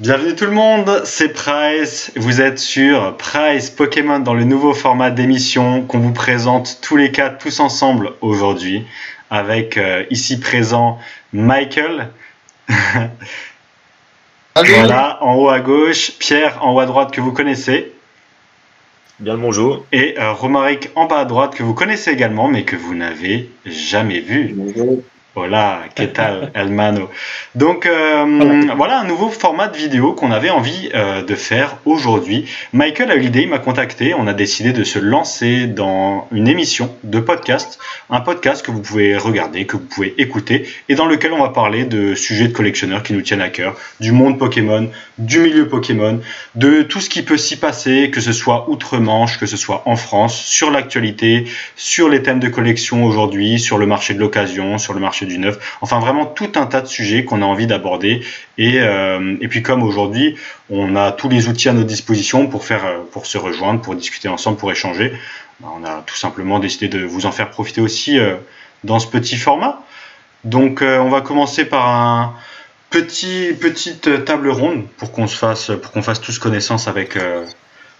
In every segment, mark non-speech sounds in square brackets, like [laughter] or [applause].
Bienvenue tout le monde, c'est Price. Vous êtes sur Price Pokémon dans le nouveau format d'émission qu'on vous présente tous les quatre, tous ensemble aujourd'hui, avec euh, ici présent Michael. [laughs] voilà, en haut à gauche, Pierre en haut à droite que vous connaissez. Bien le bonjour. Et euh, Romaric en bas à droite que vous connaissez également mais que vous n'avez jamais vu. Bonjour. Hola, ¿qué tal, [laughs] hermano Donc euh, voilà. un nouveau format de vidéo qu'on avait envie euh, de faire aujourd'hui. Michael a eu l'idée, il m'a contacté, on a décidé de se lancer dans une émission de podcast, un podcast que vous pouvez regarder, que vous pouvez écouter, et dans lequel on va parler de sujets de collectionneurs qui nous tiennent à cœur, du monde Pokémon, du milieu Pokémon, de tout ce qui peut s'y passer, que ce soit outre-Manche, que ce soit en France, sur l'actualité, sur les thèmes de collection aujourd'hui, sur le marché de l'occasion, sur le marché du neuf. Enfin, vraiment tout un tas de sujets qu'on a envie d'aborder. Et, euh, et puis comme aujourd'hui, on a tous les outils à notre disposition pour faire, euh, pour se rejoindre, pour discuter ensemble, pour échanger. Ben, on a tout simplement décidé de vous en faire profiter aussi euh, dans ce petit format. Donc, on va commencer par un petit petite table ronde pour qu'on se fasse, pour qu'on fasse tous connaissance avec.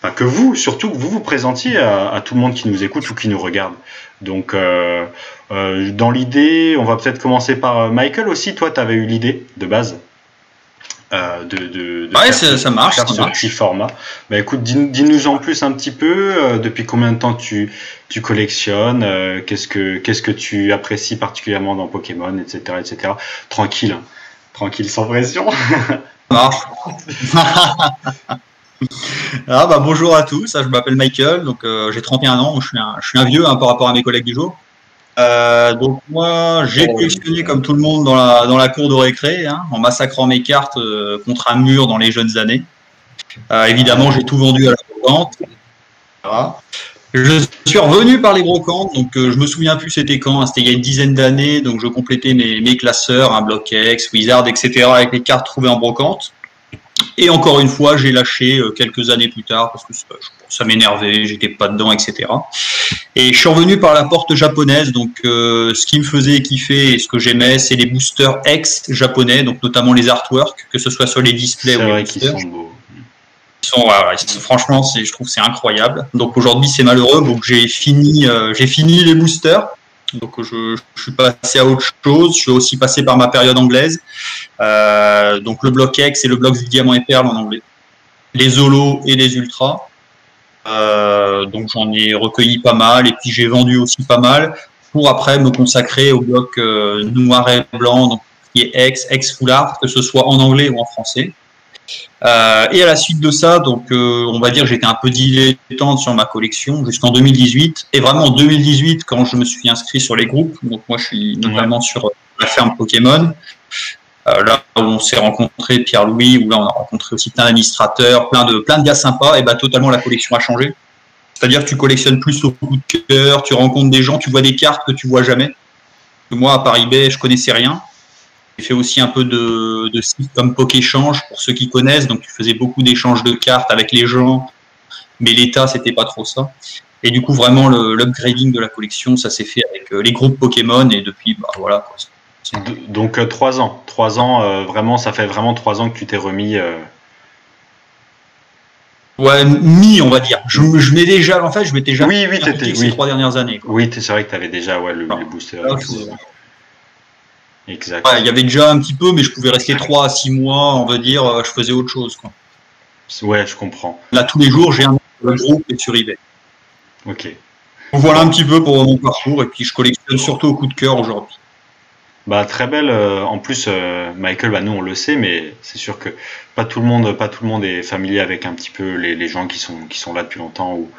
Enfin, que vous, surtout que vous vous présentiez à, à, tout le monde qui nous écoute ou qui nous regarde. Donc, euh, euh, dans l'idée, on va peut-être commencer par euh, Michael aussi. Toi, tu avais eu l'idée de base euh, de, de, de, ouais, ça, ça marche, faire ça ce marche. petit format. Bah, écoute, dis-nous en plus un petit peu. Depuis combien de temps tu, tu collectionnes Qu'est-ce que qu'est-ce que tu apprécies particulièrement dans Pokémon, etc., etc. Tranquille, hein. tranquille, sans pression. Marche. [laughs] Ah bah bonjour à tous, je m'appelle Michael, donc euh, j'ai 31 ans, je suis un, je suis un vieux hein, par rapport à mes collègues du jour. Euh, donc moi j'ai collectionné comme tout le monde dans la, dans la cour de récré, hein, en massacrant mes cartes euh, contre un mur dans les jeunes années. Évidemment j'ai tout vendu à la brocante. Voilà. Je suis revenu par les brocantes, donc je me souviens plus c'était quand, hein, c'était il y a une dizaine d'années, donc je complétais mes, mes classeurs, un bloc X, Wizard, etc. avec les cartes trouvées en brocante. Et encore une fois, j'ai lâché euh, quelques années plus tard parce que ça, ça m'énervait, j'étais pas dedans, etc. Et je suis revenu par la porte japonaise. Donc, euh, ce qui me faisait kiffer et ce que j'aimais, c'est les boosters ex japonais, donc notamment les artworks, que ce soit sur les displays ou les boosters. Sont beaux. Ils sont, voilà, ils sont, franchement, je trouve c'est incroyable. Donc aujourd'hui, c'est malheureux. Donc j'ai fini, euh, j'ai fini les boosters. Donc je, suis passé à autre chose. Je suis aussi passé par ma période anglaise. Euh, donc le bloc X et le bloc Diamant et Perle en anglais. Les Zolos et les Ultras. Euh, donc j'en ai recueilli pas mal et puis j'ai vendu aussi pas mal pour après me consacrer au bloc euh, noir et blanc, donc qui est X, X full art, que ce soit en anglais ou en français. Euh, et à la suite de ça, donc euh, on va dire j'étais un peu dilettante sur ma collection jusqu'en 2018. Et vraiment en 2018, quand je me suis inscrit sur les groupes, donc moi je suis notamment ouais. sur la ferme Pokémon, euh, là où on s'est rencontré Pierre-Louis, où là on a rencontré aussi plein d'administrateurs, plein de plein de gars sympas. Et bah totalement la collection a changé. C'est-à-dire que tu collectionnes plus au coup de cœur, tu rencontres des gens, tu vois des cartes que tu vois jamais. Moi à Paris Bay, je connaissais rien. J'ai fait aussi un peu de, de sites comme Pokéchange pour ceux qui connaissent. Donc, tu faisais beaucoup d'échanges de cartes avec les gens, mais l'État, c'était pas trop ça. Et du coup, vraiment, l'upgrading de la collection, ça s'est fait avec les groupes Pokémon et depuis, bah voilà. Quoi. Donc, euh, trois ans. Trois ans, euh, vraiment, ça fait vraiment trois ans que tu t'es remis. Euh... Ouais, mi, on va dire. Je, je m'ai déjà, en fait, je m'étais déjà. Oui, oui, t'étais. Ces trois dernières années. Quoi. Oui, c'est vrai que tu avais déjà ouais, le, le booster. Exact. Ouais, il y avait déjà un petit peu, mais je pouvais rester 3 à 6 mois, on va dire, euh, je faisais autre chose. Quoi. Ouais, je comprends. Là, tous les jours, j'ai un groupe et sur eBay. Ok. Voilà un petit peu pour mon parcours, et puis je collectionne surtout au coup de cœur aujourd'hui. Bah, très belle. Euh, en plus, euh, Michael, bah, nous on le sait, mais c'est sûr que pas tout le monde, pas tout le monde est familier avec un petit peu les, les gens qui sont qui sont là depuis longtemps ou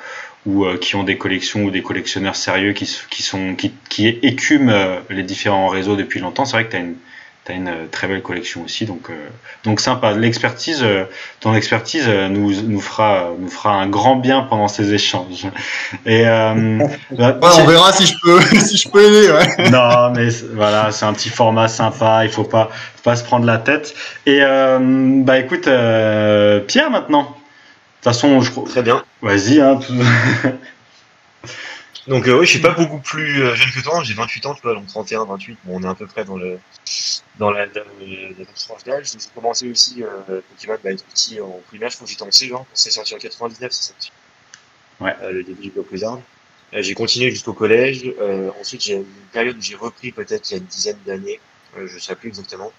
ou euh, qui ont des collections ou des collectionneurs sérieux qui, qui, sont, qui, qui écument euh, les différents réseaux depuis longtemps. C'est vrai que tu as une, as une très belle collection aussi, donc, euh, donc sympa. L'expertise, ton expertise nous, nous, fera, nous fera un grand bien pendant ces échanges. Et, [laughs] bah, ouais, on verra si je peux, [laughs] si je peux aider. Ouais. [laughs] Non, mais voilà, c'est un petit format sympa, il faut pas, faut pas se prendre la tête. Et bah écoute, Pierre maintenant. De toute façon, je Très bien. Vas-y, hein. [laughs] Donc oui, je suis pas beaucoup plus jeune que toi, j'ai 28 ans, tu vois, donc 31, 28, bon, on est à peu près dans le dans la, dans la tranche d'âge. J'ai commencé aussi euh, Pokémon bah, être petit en primaire, je crois que j'étais en C1, c'est sorti en 99, c'est sorti. Ouais. Euh, le début du Bloc Wizard. Euh, j'ai continué jusqu'au collège. Euh, ensuite, j'ai une période où j'ai repris peut-être il y a une dizaine d'années. Euh, je ne sais plus exactement.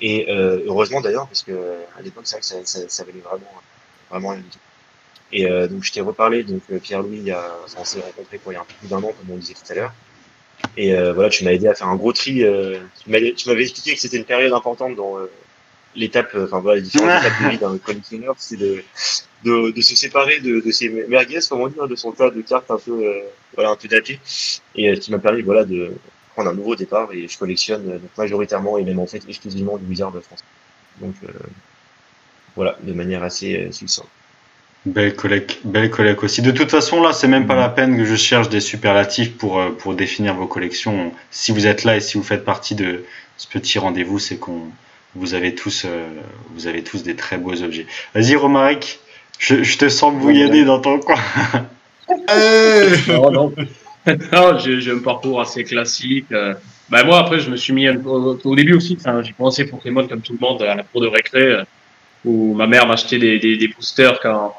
Et euh, heureusement d'ailleurs, parce que à l'époque, c'est vrai que ça, ça, ça valait vraiment, vraiment rien du tout. Et euh, donc, je t'ai reparlé, donc Pierre-Louis, on s'est rencontré pour il y a un peu plus d'un an, comme on disait tout à l'heure. Et euh, voilà, tu m'as aidé à faire un gros tri. Euh, tu m'avais expliqué que c'était une période importante dans euh, l'étape, enfin voilà, les différentes étapes de [laughs] vie d'un collectionneur, c'est de, de, de, se séparer de, de ses merguez, comment dire, de son tas de cartes un peu, euh, voilà, un peu datées. Et ce qui m'a permis, voilà, de prendre un nouveau départ. Et je collectionne donc, majoritairement et même en fait exclusivement du Wizard de France. Donc voilà, de manière assez succincte. Belle collègue, belle collègue aussi. De toute façon, là, c'est même pas la peine que je cherche des superlatifs pour, euh, pour définir vos collections. Si vous êtes là et si vous faites partie de ce petit rendez-vous, c'est qu'on vous avez tous euh, vous avez tous des très beaux objets. Vas-y, Romaric, je, je, te sens bouillonner dans ton coin. [laughs] [laughs] non, non. non j'ai un parcours assez classique. Ben moi, après, je me suis mis au, au début aussi. J'ai commencé Pokémon comme tout le monde à la cour de récré, où ma mère m'achetait des, des, des boosters quand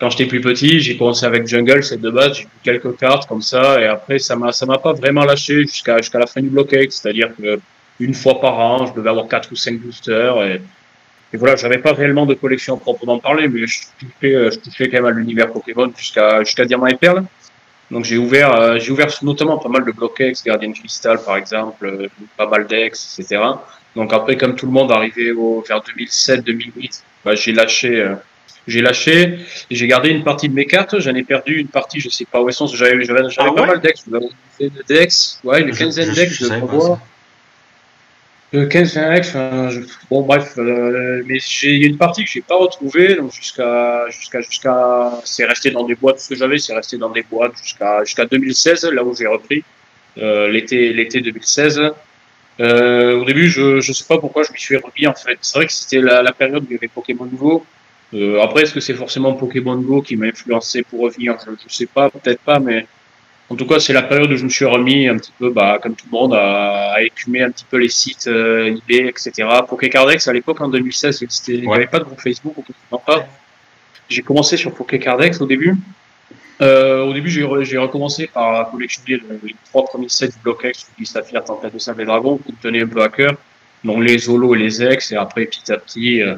quand j'étais plus petit, j'ai commencé avec Jungle, c'est de base, j'ai eu quelques cartes comme ça, et après ça m'a ça m'a pas vraiment lâché jusqu'à jusqu'à la fin du bloc c'est-à-dire que une fois par an, je devais avoir quatre ou cinq boosters, et, et voilà, j'avais pas réellement de collection proprement parler, mais je touchais, je touchais quand même à l'univers Pokémon jusqu'à jusqu'à Diamant et Perle. Donc j'ai ouvert euh, j'ai ouvert notamment pas mal de bloc Guardian Crystal par exemple, euh, pas mal d'ex, etc. Donc après, comme tout le monde arrivé au vers 2007-2008, bah, j'ai lâché. Euh, j'ai lâché, j'ai gardé une partie de mes cartes, j'en ai perdu une partie, je sais pas où elles sont, j'avais ah pas ouais mal d'ex, de decks, ouais, une quinzaine d'ex, de voir. De 15 20 decks, enfin, je... bon bref, euh, mais j'ai une partie que j'ai pas retrouvée, donc jusqu'à jusqu'à jusqu'à c'est resté dans des boîtes ce que j'avais, c'est resté dans des boîtes jusqu'à jusqu'à 2016 là où j'ai repris euh, l'été l'été 2016. Euh, au début, je je sais pas pourquoi je m'y suis remis en fait. C'est vrai que c'était la, la période où il y avait Pokémon Nouveau. Euh, après, est-ce que c'est forcément Pokémon Go qui m'a influencé pour revenir? Je, je sais pas, peut-être pas, mais en tout cas, c'est la période où je me suis remis un petit peu, bah, comme tout le monde, à, à écumer un petit peu les sites euh, eBay, etc. Pokécardex, à l'époque, en 2016, il n'y avait pas de groupe Facebook, non pas. J'ai commencé sur Pokécardex au début. Euh, au début, j'ai recommencé par collectionner les trois premiers sets du BlockX, qui s'affirent Tempête de Sable et Dragon, qui me tenaient un peu à cœur. Donc les Holo et les Ex, et après, petit à petit, euh,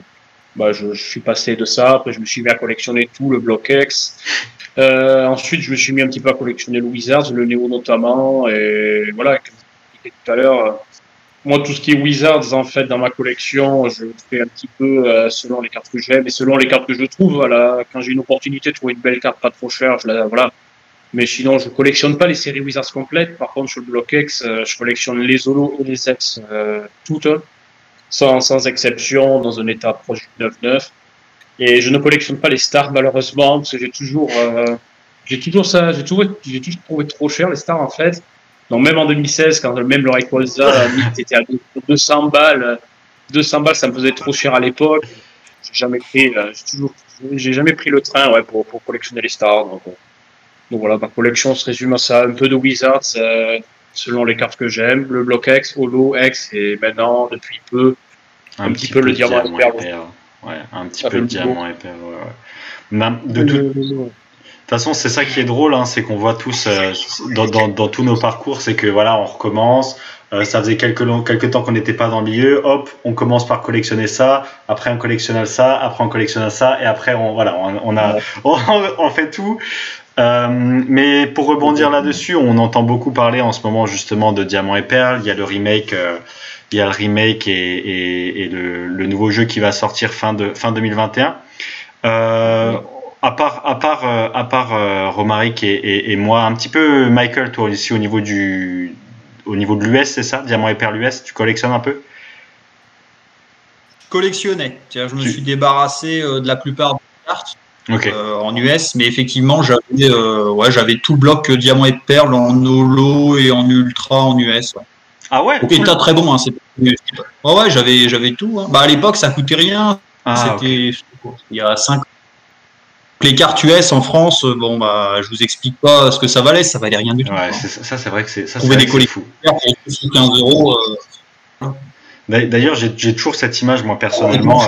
bah, je, suis passé de ça. Après, je me suis mis à collectionner tout le bloc X. Euh, ensuite, je me suis mis un petit peu à collectionner le Wizards, le Néo notamment. Et voilà, comme je disais tout à l'heure, euh, moi, tout ce qui est Wizards, en fait, dans ma collection, je fais un petit peu euh, selon les cartes que j'aime et selon les cartes que je trouve. Voilà, quand j'ai une opportunité de trouver une belle carte pas trop chère, je la, voilà. Mais sinon, je collectionne pas les séries Wizards complètes. Par contre, sur le bloc X, euh, je collectionne les Holo et les X euh, toutes sans, exception, dans un état proche du 9-9. Et je ne collectionne pas les stars, malheureusement, parce que j'ai toujours, euh, toujours ça, j'ai toujours, toujours trouvé trop cher, les stars, en fait. Donc, même en 2016, quand même le Rayquaza [laughs] était à 200 balles, 200 balles, ça me faisait trop cher à l'époque. J'ai jamais pris, euh, j'ai toujours, j'ai jamais pris le train, ouais, pour, pour collectionner les stars. Donc, euh, donc voilà, ma collection se résume à ça, un peu de Wizards, selon les cartes que j'aime, le bloc X, Holo X et maintenant depuis peu un, un petit, peu, peu le diamant, diamant épais. Ouais, un petit peu le diamant épais. Ouais, ouais. De, de toute façon, c'est ça qui est drôle, hein, c'est qu'on voit tous euh, dans, dans, dans, tous nos parcours, c'est que voilà, on recommence. Euh, ça faisait quelques, long, quelques temps qu'on n'était pas dans le milieu. Hop, on commence par collectionner ça. Après, on collectionne ça. Après, on collectionne ça. Et après, on voilà, on, on a, [laughs] on, on, fait tout. Euh, mais pour rebondir là-dessus, on entend beaucoup parler en ce moment justement de Diamant et Perle. Il y a le remake, euh, il y a le remake et, et, et le, le, nouveau jeu qui va sortir fin de fin 2021. Euh, à part à part à part Romaric et, et, moi, un petit peu Michael, toi ici au niveau du au niveau de l'US, c'est ça? Diamant et Perle US, tu collectionnes un peu? Collectionnais. Je me suis débarrassé de la plupart des cartes. Okay. Euh, en US, mais effectivement, j'avais euh, ouais, j'avais tout le bloc Diamant et Perle en holo et en ultra en US. Ouais. Ah ouais Cool. État très bon. Hein, ouais, ouais, j'avais j'avais tout. Hein. Bah à l'époque, ça coûtait rien. Ah, C'était okay. il y a 5 ans. les cartes US en France, bon bah je vous explique pas ce que ça valait, ça valait rien du tout. Ouais, ça, c'est vrai que c'est ça. Trouver des collections pour 15 euros. D'ailleurs, j'ai toujours cette image moi personnellement.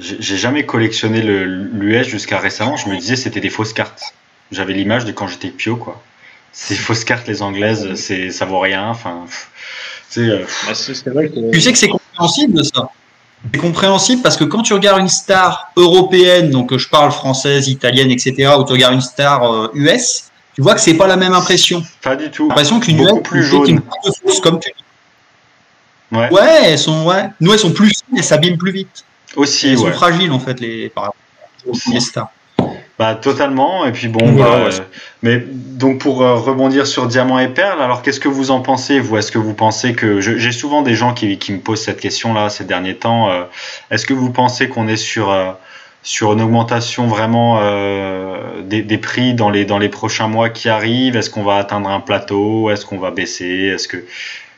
J'ai jamais collectionné l'US jusqu'à récemment. Je me disais c'était des fausses cartes. J'avais l'image de quand j'étais pio quoi. Ces [laughs] fausses cartes les anglaises, c'est ça vaut rien. Enfin, euh, bah, Tu sais que c'est compréhensible ça. C'est compréhensible parce que quand tu regardes une star européenne, donc je parle française, italienne, etc., ou tu regardes une star US, euh, tu vois que c'est pas la même impression. Pas du tout. L'impression qu'une US plus jaune. Une comme tu Ouais. ouais, elles sont ouais. Nous elles sont plus fines et s'abîment plus vite. Aussi, elles sont fragiles en fait les par les stars. Bah, totalement. Et puis bon, bah, mais donc pour euh, rebondir sur Diamant et Perle, alors qu'est-ce que vous en pensez Vous, est-ce que vous pensez que j'ai souvent des gens qui, qui, me posent cette question-là ces derniers temps. Euh, est-ce que vous pensez qu'on est sur euh, sur une augmentation vraiment des, des, prix dans les dans les prochains mois qui arrivent? Est-ce qu'on va atteindre un plateau? Est-ce qu'on va baisser? Est-ce que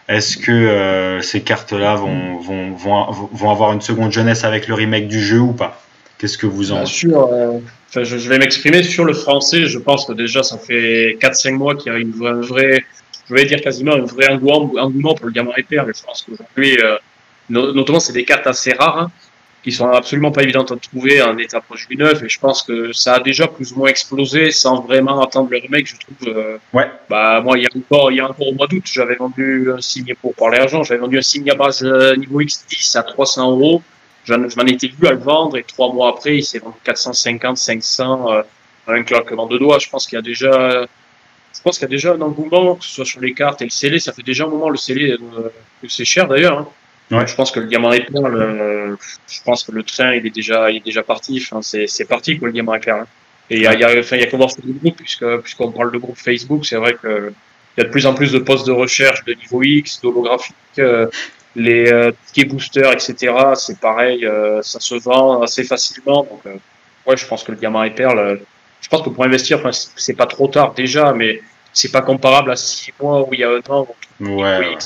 est-ce que ces cartes-là vont, vont, vont, vont avoir une seconde jeunesse avec le remake du jeu ou pas? Qu'est-ce que vous en Bien sûr, je, vais m'exprimer sur le français. Je pense que déjà, ça fait 4-5 mois qu'il y a une, un vrai, je vais dire quasiment un vrai engouement, pour le diamant épais. Je pense qu'aujourd'hui, euh, notamment, c'est des cartes assez rares, hein, qui sont absolument pas évidentes à trouver en état proche du neuf. Et je pense que ça a déjà plus ou moins explosé sans vraiment attendre le remake. Je trouve. Euh, ouais. Bah moi, il y a encore, il y a encore au mois d'août, j'avais vendu un signe pour parler argent. J'avais vendu un signe à base euh, niveau X10 à 300 euros je m'en étais vu à le vendre et trois mois après, il s'est vendu 450, 500, euh, un claquement de doigts. Je pense qu'il y a déjà, je pense qu'il y a déjà un engouement, que ce soit sur les cartes et le scellé. Ça fait déjà un moment le scellé euh, que c'est cher d'ailleurs. Hein. Ouais. Je pense que le diamant et perle, euh, je pense que le train il est déjà, il est déjà parti. Enfin, c'est, c'est parti quoi le diamant et perle. Hein. Et il y a, il y a, enfin, il y a qu'à voir sur le groupe puisque puisqu'on parle de groupe Facebook, c'est vrai que il y a de plus en plus de postes de recherche de niveau X, d'holographique, euh, les euh, tickets boosters, etc. C'est pareil, euh, ça se vend assez facilement. Donc, euh, ouais, je pense que le perle, euh, je pense que pour investir, enfin, c'est pas trop tard déjà, mais c'est pas comparable à 6 mois où il y a un an. Ouais.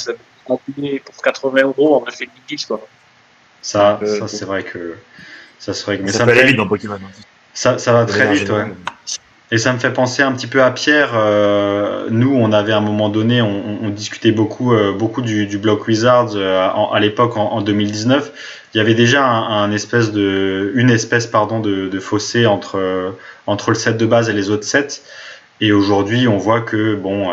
Pour 80 euros, on a fait 10 quoi. Ça, ça c'est vrai que ça serait. Mais ça, ça va vite dans Pokémon. Hein. Ça, ça va très vite, ouais. Et ça me fait penser un petit peu à Pierre. Euh, nous, on avait à un moment donné, on, on discutait beaucoup, euh, beaucoup du, du Block Wizards euh, à l'époque en, en, 2019. Il y avait déjà un, un, espèce de, une espèce pardon de, de fossé entre entre le set de base et les autres sets. Et aujourd'hui, on voit que bon,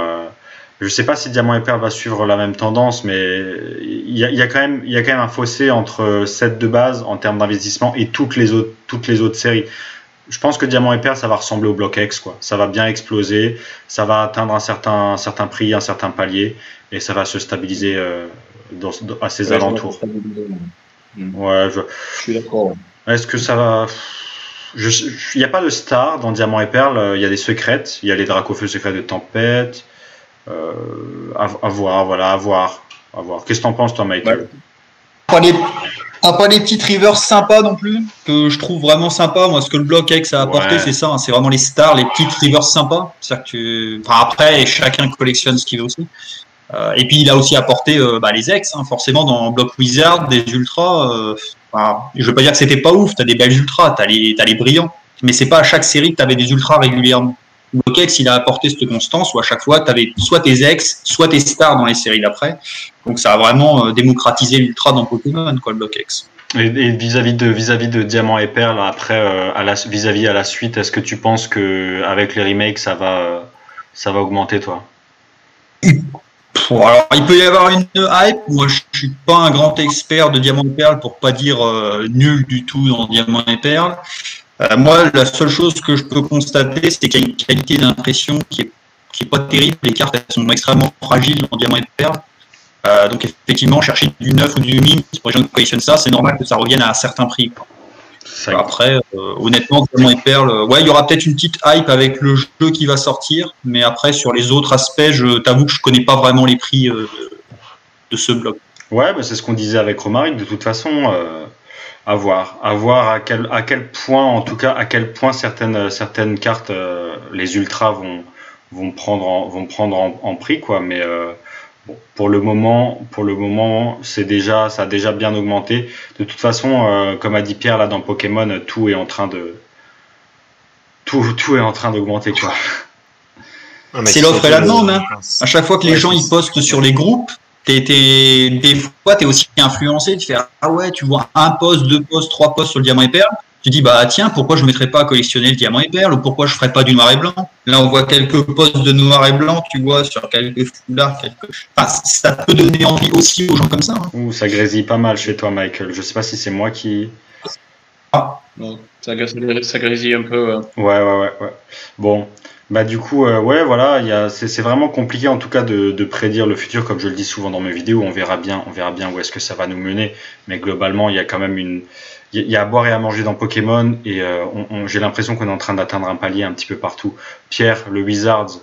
je sais pas si Diamant et Perle va suivre la même tendance, mais il y a, il y a quand même il y a quand même un fossé entre set de base en termes d'investissement et toutes les autres toutes les autres séries je pense que Diamant et Perle, ça va ressembler au Block X, quoi. Ça va bien exploser, ça va atteindre un certain, un certain prix, un certain palier, et ça va se stabiliser euh, dans, à ses alentours. Ouais, je, je suis d'accord. Est-ce que ça va. Il n'y a pas de star dans Diamant et Perle, il y a des secrètes, il y a les Dracofeux secrets de Tempête. Euh, à, voir, voilà, à voir. À voir. Qu'est-ce que t'en penses, toi, Mike ah, pas les petites rivers sympas non plus, que je trouve vraiment sympa. Moi, ce que le bloc X a apporté, c'est ça. Hein, c'est vraiment les stars, les petites rivers sympas. Que tu... enfin, après, chacun collectionne ce qu'il veut aussi. Euh, et puis, il a aussi apporté euh, bah, les ex, hein, forcément, dans Block Wizard, des ultras. Euh, je veux pas dire que c'était pas ouf. T'as des belles ultras, t'as les, as les brillants. Mais c'est pas à chaque série que t'avais des ultras régulièrement. Block il a apporté cette constance où à chaque fois, tu avais soit tes ex, soit tes stars dans les séries d'après. Donc ça a vraiment euh, démocratisé l'ultra dans Pokémon, quoi, le. Et vis-à-vis de vis-à-vis de Diamant et Perle, après euh, vis-à-vis à la suite, est-ce que tu penses que avec les remakes ça va ça va augmenter toi? Alors, il peut y avoir une hype. Moi, je suis pas un grand expert de Diamant et Perle pour pas dire euh, nul du tout dans Diamant et Perle. Euh, moi, la seule chose que je peux constater, c'est qu'il y a une qualité d'impression qui est, qui est pas terrible. Les cartes elles sont extrêmement fragiles en diamant et perle. Euh, donc effectivement, chercher du neuf ou du mine pour les gens qui collectionnent ça, c'est normal que ça revienne à un certain prix. Après, euh, honnêtement, diamant et perle, euh, ouais, il y aura peut-être une petite hype avec le jeu qui va sortir, mais après sur les autres aspects, je t'avoue que je connais pas vraiment les prix de ce bloc. Ouais, bah, c'est ce qu'on disait avec Romaric. De toute façon, à voir, à voir à quel, à quel point, en tout cas, à quel point certaines, certaines cartes, euh, les ultras vont, vont prendre en, vont prendre en, prix, quoi. Mais euh, bon, pour le moment, pour le moment, c'est déjà, ça a déjà bien augmenté. De toute façon, euh, comme a dit Pierre là dans Pokémon, tout est en train de, tout, tout est en train d'augmenter quoi. C'est l'offre et la demande. Hein. À chaque fois que les gens ils postent sur les groupes, t'es, des fois tu es aussi influencé. Tu fais ah ouais, tu vois un post, deux posts, trois posts sur le diamant et perle. Tu dis bah tiens, pourquoi je ne mettrais pas à collectionner le diamant et perle? Ou pourquoi je ferais pas du noir et blanc? Là on voit quelques posts de noir et blanc, tu vois sur quelques foulards, quelques. Enfin, ça peut donner envie aussi aux gens comme ça. Hein. Ouh, ça grésille pas mal chez toi, Michael. Je sais pas si c'est moi qui. Ah, ça, ça grésille un peu. Ouais, ouais, ouais, ouais. Bon, bah du coup, euh, ouais, voilà, c'est vraiment compliqué en tout cas de, prédire le futur, comme je le dis souvent dans mes vidéos. On verra bien, on verra bien où est-ce que ça va nous mener. Mais globalement, il y a quand même une, il y a à boire et à manger dans Pokémon, et euh, j'ai l'impression qu'on est en train d'atteindre un palier un petit peu partout. Pierre, le Wizards,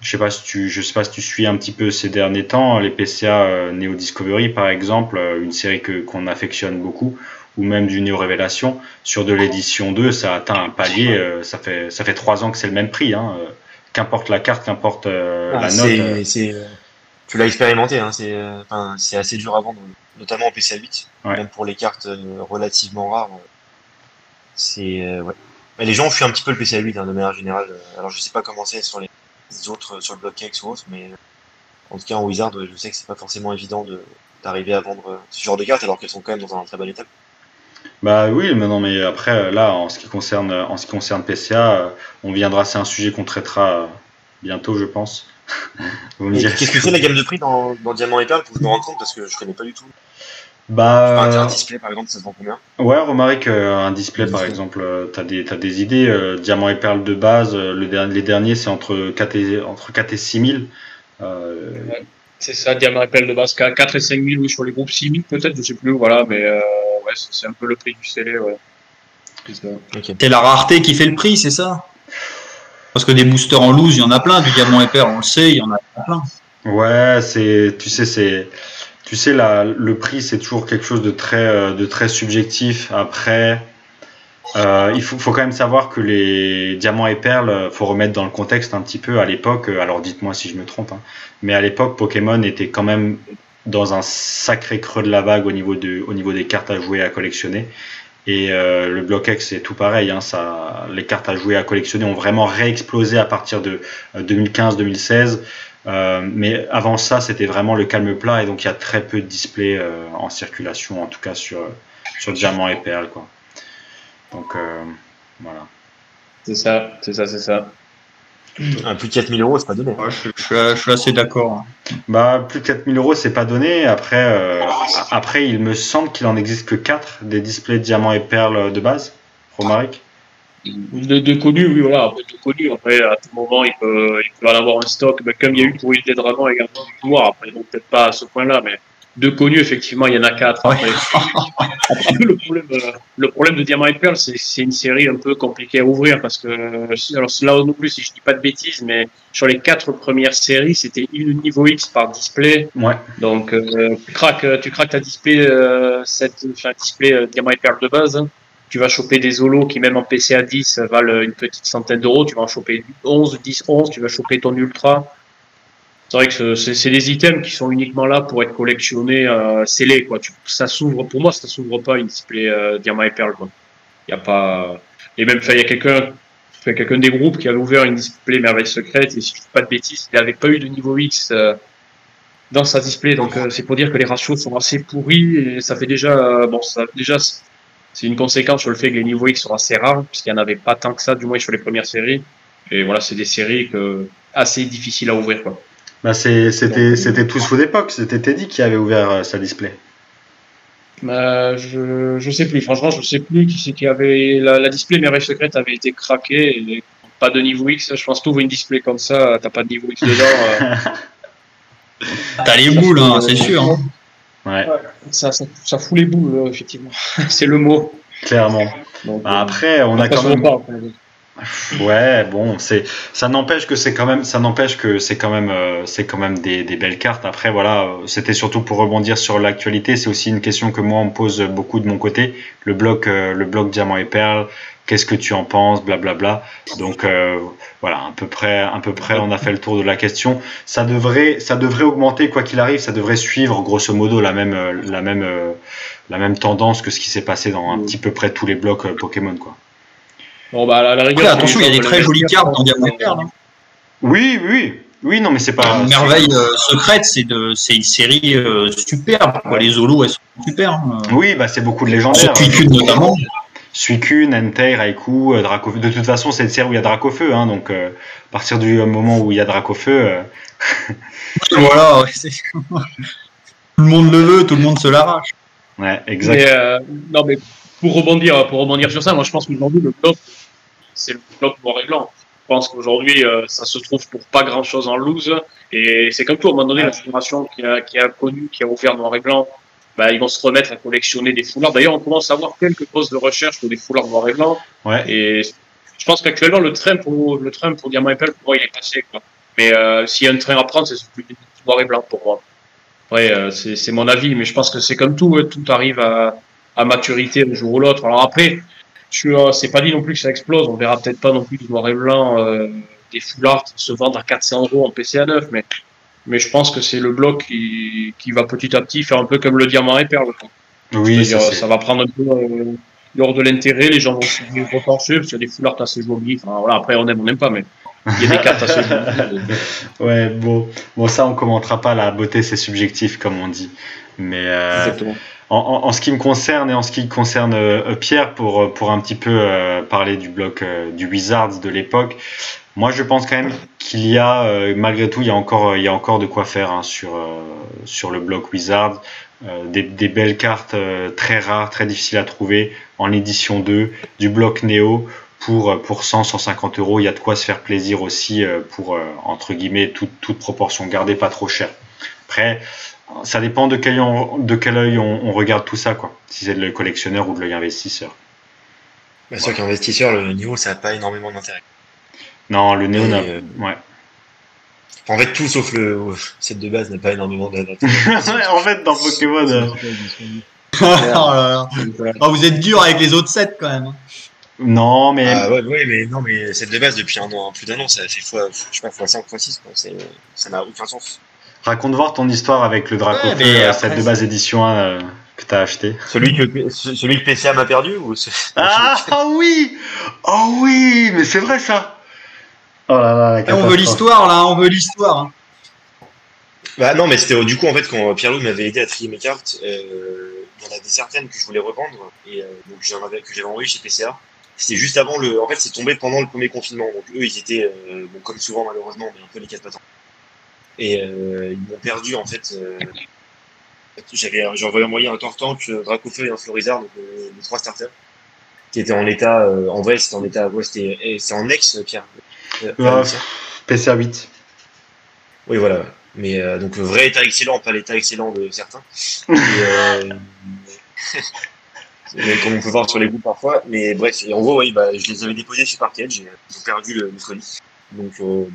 je sais pas si tu, je sais pas si tu suis un petit peu ces derniers temps, les PCA euh, Neo Discovery par exemple, euh, une série que qu'on affectionne beaucoup ou même du Néo Révélation, sur de l'édition 2, ça atteint un palier, euh, ça fait ça fait trois ans que c'est le même prix, hein, euh, qu'importe la carte, qu'importe euh, ah, la note. tu l'as expérimenté, hein, c'est assez dur à vendre, notamment en PCA 8, même pour les cartes relativement rares. C'est ouais. Mais les gens ont fui un petit peu le PCA 8 hein, de manière générale. Alors je sais pas comment c'est sur les autres, sur le BlockX ou autre, mais en tout cas en Wizard, je sais que c'est pas forcément évident d'arriver à vendre ce genre de cartes alors qu'elles sont quand même dans un très bon état. Bah oui, mais non, mais après, là, en ce qui concerne, en ce qui concerne PCA, euh, on viendra, c'est un sujet qu'on traitera euh, bientôt, je pense. [laughs] Qu'est-ce que c'est la gamme de prix dans, dans Diamant et Perle pour que je me rende compte parce que je connais pas du tout. Bah, un display par exemple, ça se vend combien? Ouais, Romaric, un display par exemple, t'as des, as des idées. Diamant et Perle de base, le, les derniers c'est entre 4 et, entre 4 et 6 000. C'est ça, Diamant et Perle de base, 4 et 5 000, ou sur les groupes 6 000 peut-être, je sais plus, voilà, mais c'est un peu le prix du scellé, ouais. C'est la rareté qui fait le prix, c'est ça? Parce que des boosters en loose, il y en a plein, du diamant épais, on le sait, il y en a plein. Ouais, c'est, tu sais, c'est, tu sais, la, le prix, c'est toujours quelque chose de très, euh, de très subjectif. Après, euh, il faut, faut, quand même savoir que les diamants et perles, faut remettre dans le contexte un petit peu à l'époque. Alors, dites-moi si je me trompe, hein, mais à l'époque, Pokémon était quand même dans un sacré creux de la vague au niveau, de, au niveau des cartes à jouer et à collectionner. Et euh, le bloc X, c'est tout pareil. Hein, ça, les cartes à jouer à collectionner ont vraiment réexplosé à partir de 2015-2016. Euh, euh, mais avant ça, c'était vraiment le calme plat et donc il y a très peu de displays en circulation, en tout cas sur, sur Diamant et Perle. Quoi. Donc voilà. C'est ça, c'est ça, c'est ça. Un plus de 4000 euros, c'est pas donné. je, suis, assez d'accord. Bah, plus de 4000 euros, c'est pas donné. Après, euh, après, il me semble qu'il en existe que 4 des displays diamants et perles de base. Romaric de, de connus, oui, voilà. De connus, après, à tout moment, il peut, il peut en avoir un stock. Mais comme il y a eu pour des dragons également du pouvoir, après, donc peut-être pas à ce point-là, mais de connus, effectivement, il y en a quatre. Le, problème, euh, le problème de Diamant et Pearl, c'est une série un peu compliquée à ouvrir parce que, alors là non plus, si je dis pas de bêtises, mais sur les quatre premières séries, c'était une niveau X par display. Ouais. Donc, euh, tu craques, tu craques ta display, euh, cette, enfin, display euh, Diamant et Pearl de base. Hein. Tu vas choper des holos qui, même en PCA 10, valent une petite centaine d'euros. Tu vas en choper 11, 10, 11. Tu vas choper ton Ultra c'est vrai que c'est des items qui sont uniquement là pour être collectionnés, euh, scellés, quoi. Tu, ça s'ouvre, pour moi, ça s'ouvre pas une display euh, diamant et perle. Il y a pas, et même, il y a quelqu'un, quelqu'un des groupes qui avait ouvert une display merveille secrète, et si je dis pas de bêtises, il n'avait pas eu de niveau X euh, dans sa display, donc euh, c'est pour dire que les ratios sont assez pourris, et ça fait déjà, euh, bon, ça, déjà, c'est une conséquence sur le fait que les niveaux X sont assez rares, puisqu'il n'y en avait pas tant que ça, du moins sur les premières séries. Et voilà, c'est des séries que, assez difficiles à ouvrir, quoi. Bah c'était c'était tout sous l'époque, c'était Teddy qui avait ouvert euh, sa display. Bah, je je sais plus, franchement je sais plus qui c'est qui avait la, la display Merveille secrète avait été craquée et pas de niveau X. Je pense que ouvres une display comme ça, t'as pas de niveau X dedans. Euh... [laughs] t'as les boules, hein, c'est sûr. Hein. Ouais. Ça, ça, ça, fout les boules, effectivement. [laughs] c'est le mot. Clairement. Donc, bah, après, on a quand même. Pas, Ouais, bon, c'est ça n'empêche que c'est quand même ça n'empêche que c'est quand même euh, c'est quand même des, des, belles cartes. Après voilà, c'était surtout pour rebondir sur l'actualité. C'est aussi une question que moi on me pose beaucoup de mon côté. Le bloc euh, le bloc diamant et perle. Qu'est-ce que tu en penses, blablabla. Donc euh, voilà, à peu près à peu près on a fait le tour de la question. Ça devrait ça devrait augmenter quoi qu'il arrive. Ça devrait suivre grosso modo la même la même la même tendance que ce qui s'est passé dans un petit peu près tous les blocs Pokémon quoi. Bon, bah, la, la rigueur, attention, il y a des très jolies cartes dans Diamant et Perle. Hein. Oui, oui. Oui, non, mais c'est pas. Merveille euh, secrète, c'est de, c'est une série euh, superbe. Quoi. Les Zolos, elles sont super. Hein. Oui, bah c'est beaucoup de légendaires. Suicune notamment. Suicune, Entei, Raikou, euh, Dracofeu. De toute façon, c'est une série où il y a Dracofeu, hein, donc à partir du moment où il y a Dracofeu. [laughs] voilà, tout le monde le veut, tout le monde se l'arrache. Ouais, exact. non, mais pour rebondir, pour rebondir sur ça, moi je pense qu'aujourd'hui le bloc, c'est le bloc noir et blanc. Je pense qu'aujourd'hui ça se trouve pour pas grand chose en loose. Et c'est comme tout, à un moment donné, la génération qui a, qui a connu, qui a offert noir et blanc, bah, ils vont se remettre à collectionner des foulards. D'ailleurs, on commence à avoir quelques postes de recherche pour des foulards noir et blanc. Ouais. Et je pense qu'actuellement, le train pour, le train pour Diamant Perle, pour moi, il est passé, quoi. Mais, euh, s'il y a un train à prendre, c'est plus noir et blanc pour moi. Ouais, euh, c'est mon avis, mais je pense que c'est comme tout, tout arrive à, à maturité un jour ou l'autre. Alors après, c'est pas dit non plus que ça explose. On verra peut-être pas non plus du noir et blanc, euh, des foulards se vendent à 400 euros en PCA 9, mais, mais je pense que c'est le bloc qui, qui va petit à petit faire un peu comme le diamant et perle. Oui, ça, ça, va prendre un peu euh, lors de l'intérêt, les gens vont se retorcher parce qu'il y a des foulards assez jolis. Enfin, voilà, après, on aime, on n'aime pas, mais il y a des cartes assez jolies. [laughs] ouais, bon, bon, ça, on commentera pas. La beauté, c'est subjectif, comme on dit. Mais euh, Exactement en, ce qui me concerne et en ce qui concerne euh, Pierre, pour, euh, pour un petit peu euh, parler du bloc du Wizards de l'époque, moi je pense quand même qu'il y a, malgré tout, il y a encore, il y a encore de quoi faire hein, sur, sur le bloc Wizards. Des, des, belles cartes très rares, très difficiles à trouver en édition 2 du bloc Néo pour, pour 100, 150 euros. Il y a de quoi se faire plaisir aussi pour, entre guillemets, toute, toute proportion gardée, pas trop cher. Après, ça dépend de quel, de quel œil on, regarde tout ça, quoi. Si c'est de l'œil collectionneur ou de l'œil investisseur. Bah, c'est sûr qu'investisseur, le niveau, ça n'a pas énormément d'intérêt. Non, le néo, n'a... Euh, ouais. En fait, tout sauf le set de base n'a pas énormément d'intérêt. [laughs] en fait, dans Pokémon. Euh, [laughs] oh, vous êtes dur avec les autres sets quand même. Hein. Non, mais. Ah, ouais, ouais, mais non, mais set de base depuis un an, plus d'un an, ça fait fois, je sais pas, fois 5, fois 6, quoi. ça n'a aucun sens. Raconte voir ton histoire avec le Draco ouais, cette de base édition 1 euh, que tu as acheté. Celui que, celui que PCA m'a perdu ou Ah oui Oh oui Mais c'est vrai ça Oh là là, on veut l'histoire là, on veut l'histoire. Hein. Bah non, mais c'était du coup en fait quand Pierre-Loup m'avait aidé à trier mes cartes, euh, il y en avait certaines que je voulais revendre et euh, donc j'en avais que j'avais envoyé chez PCA. C'était juste avant le, en fait c'est tombé pendant le premier confinement donc eux ils étaient bon comme souvent malheureusement mais un peu les quatre patins et euh, ils m'ont perdu en fait. Euh, j'avais j'ai envoyé envoyé un Tortank, Dracofeu et un Florizard, donc euh, les trois starters, qui étaient en état. en vrai, c'était en état. Ouais, c'était eh, c'est en ex, Pierre. PCA 8. Oui, voilà. Mais donc vrai état excellent, pas l'état excellent de certains. Et, [laughs] comme on peut voir sur les goûts parfois. Mais bref, en gros, oui, bah, je les avais déposés sur Parquet, j'ai perdu le, le colis. Donc, euh,